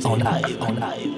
En live, en live.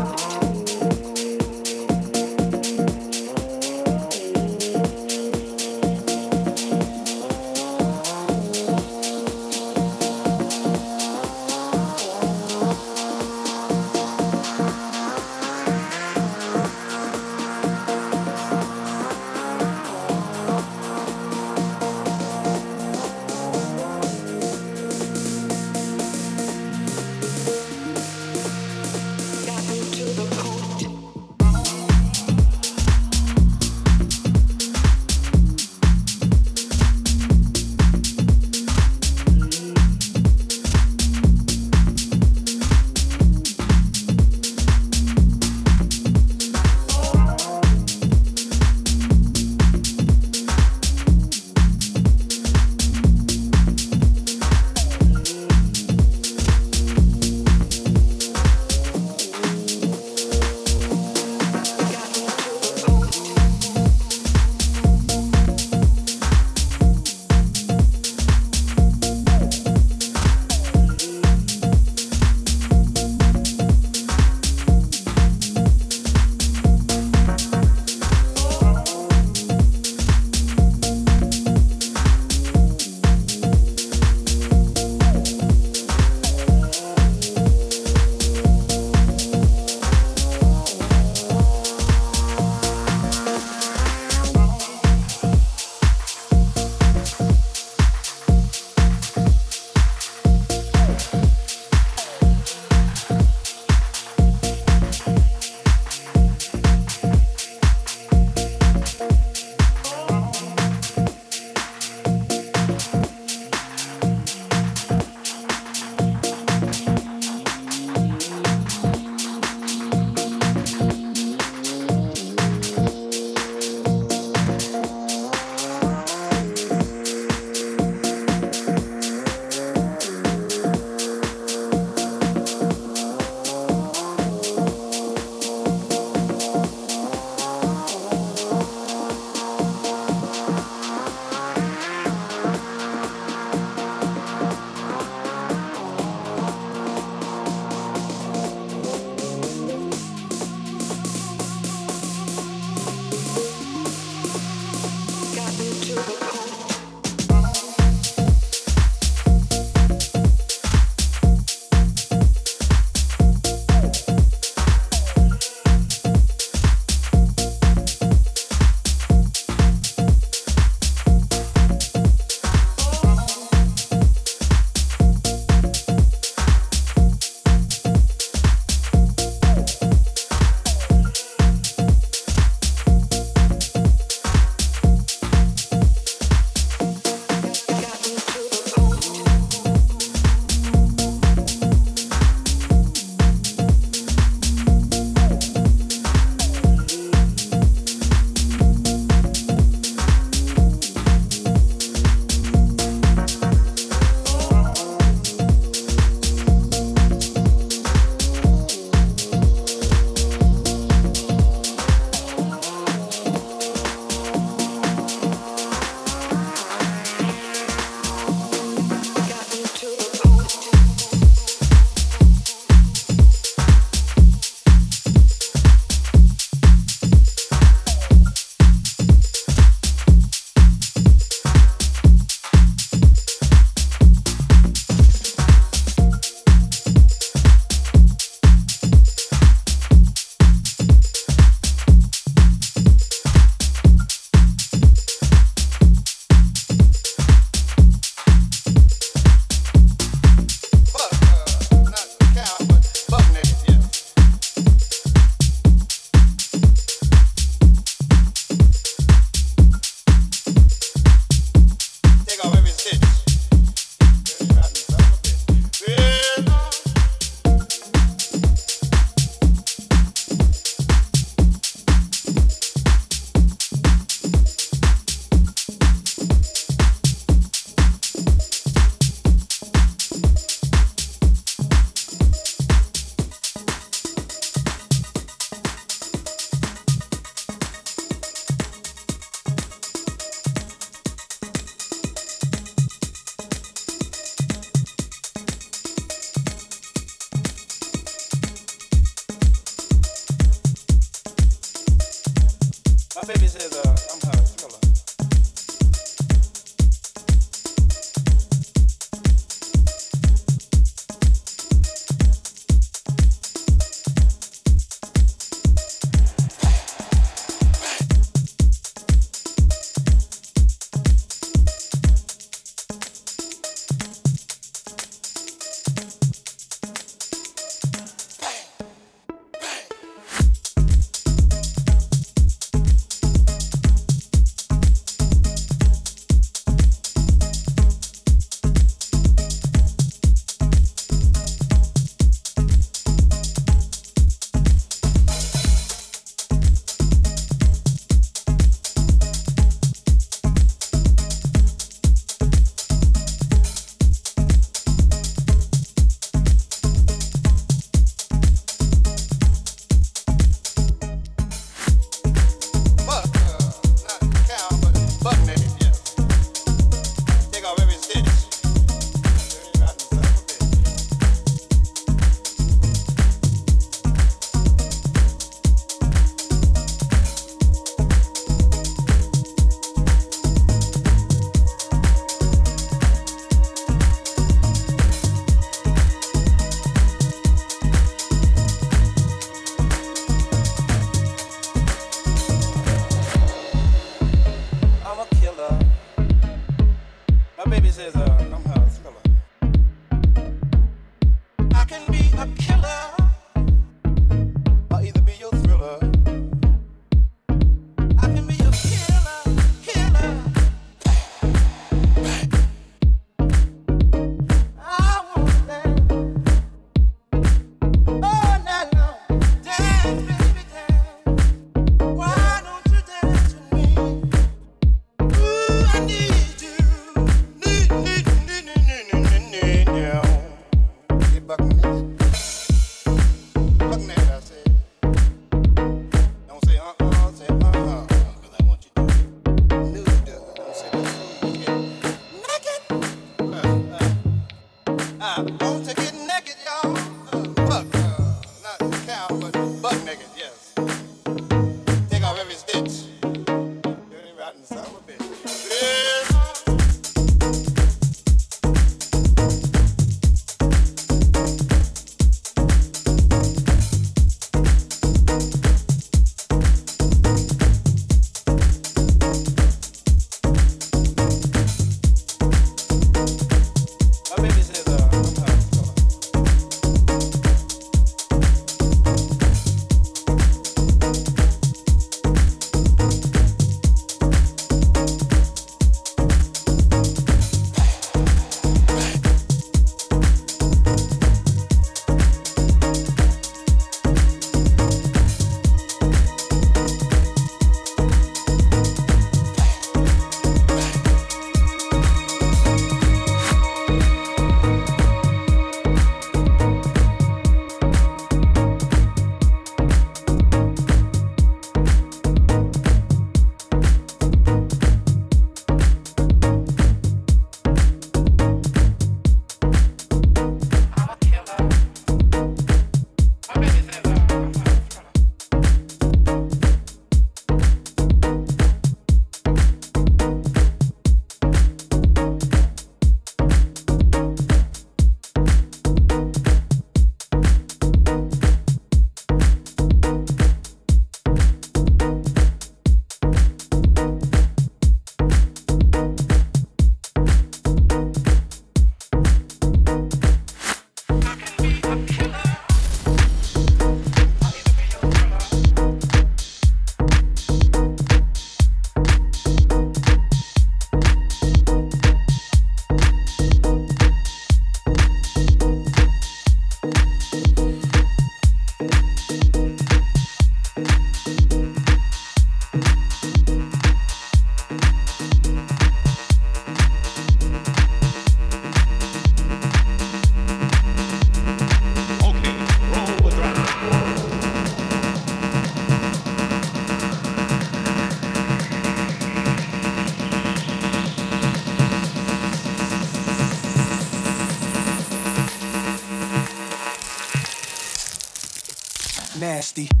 Laurence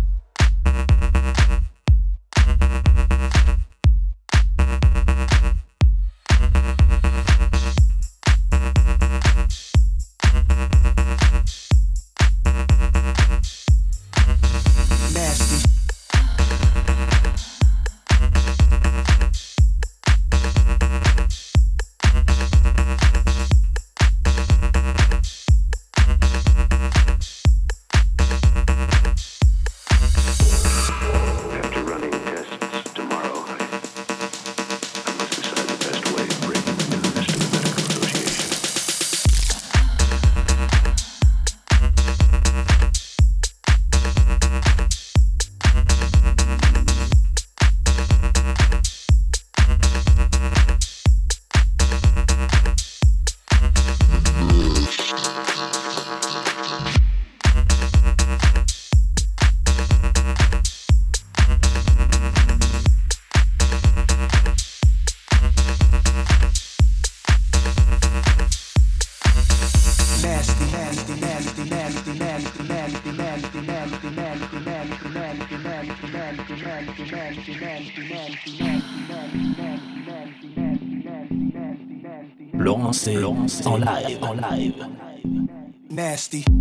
en live, en live. Nasty.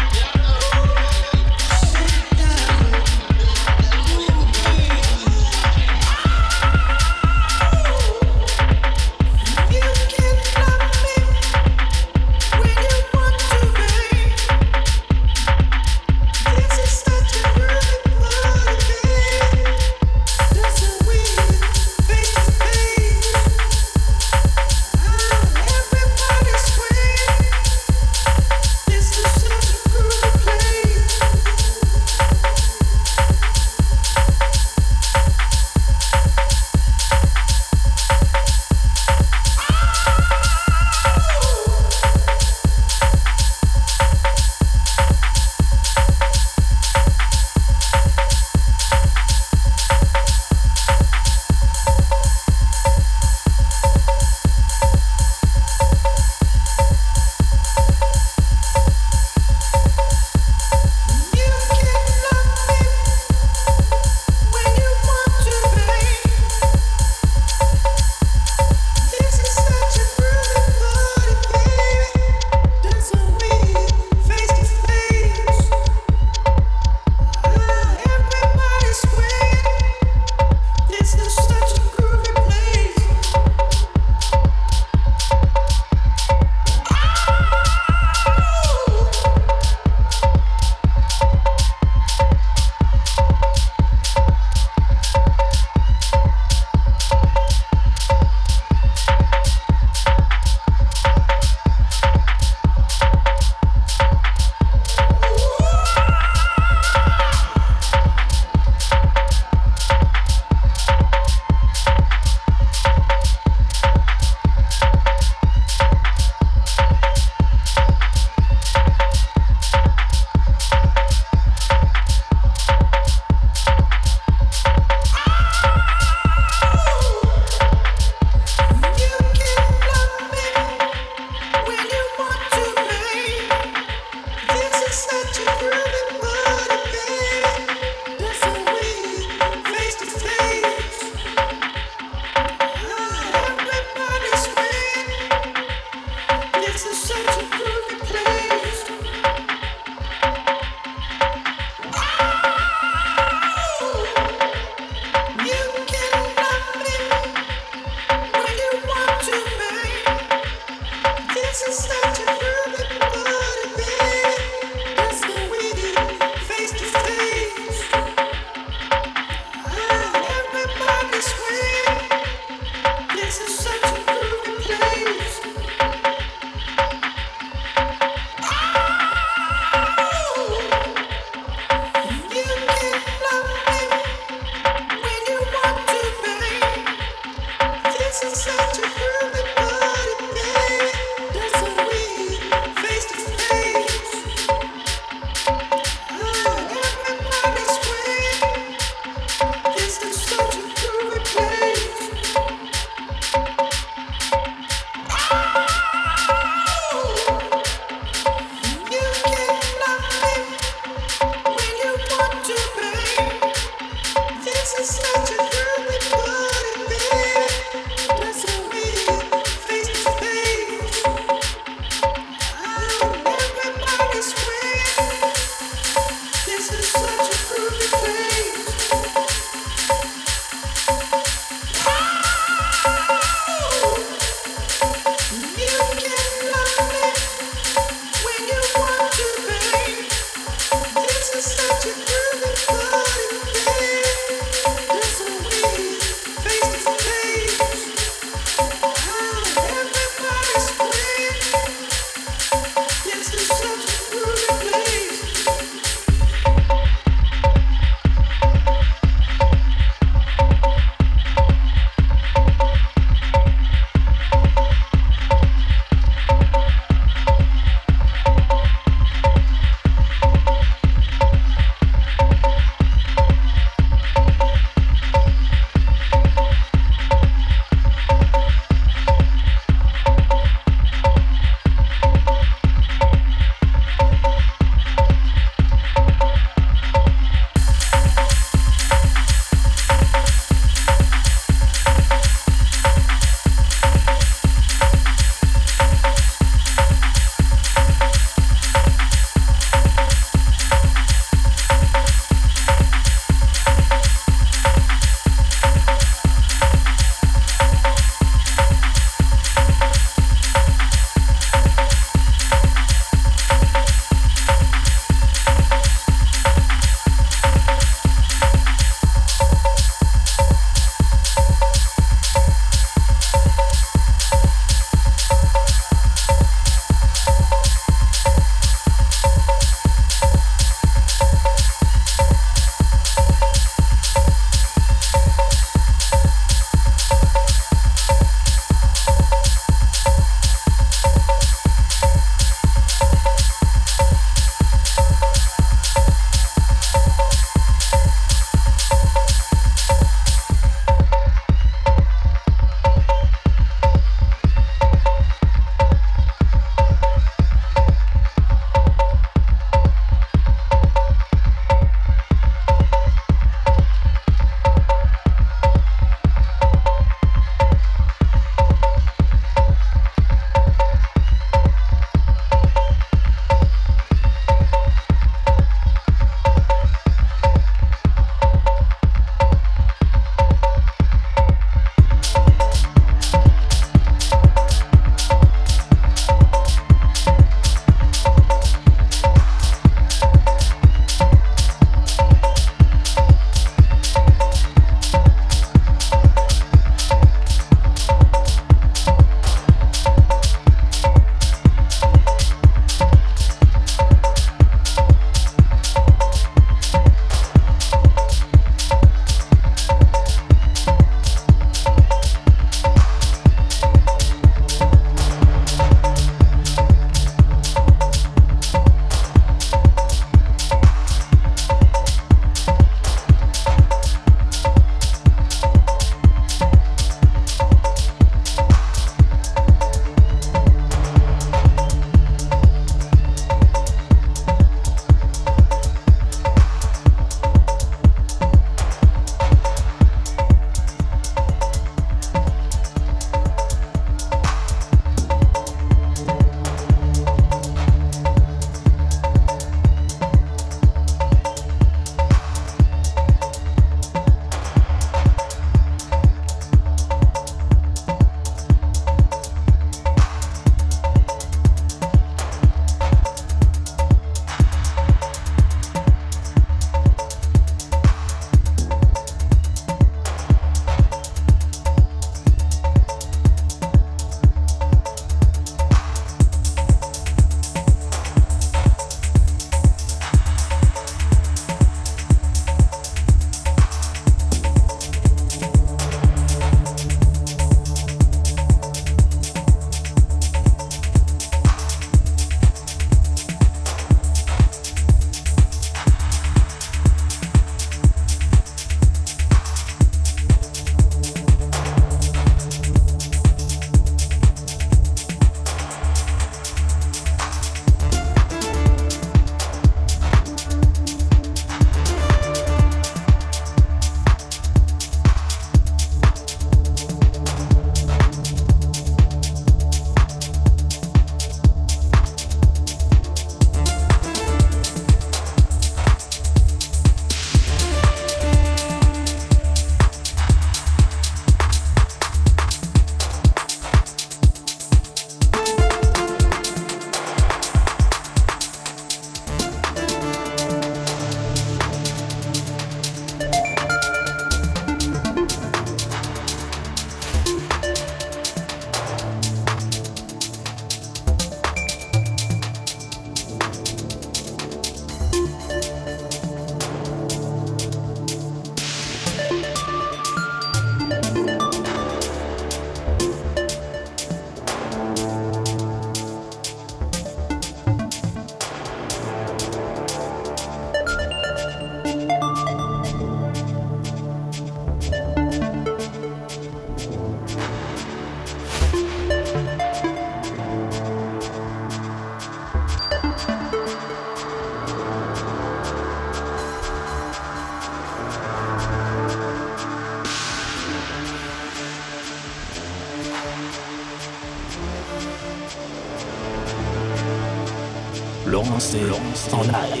En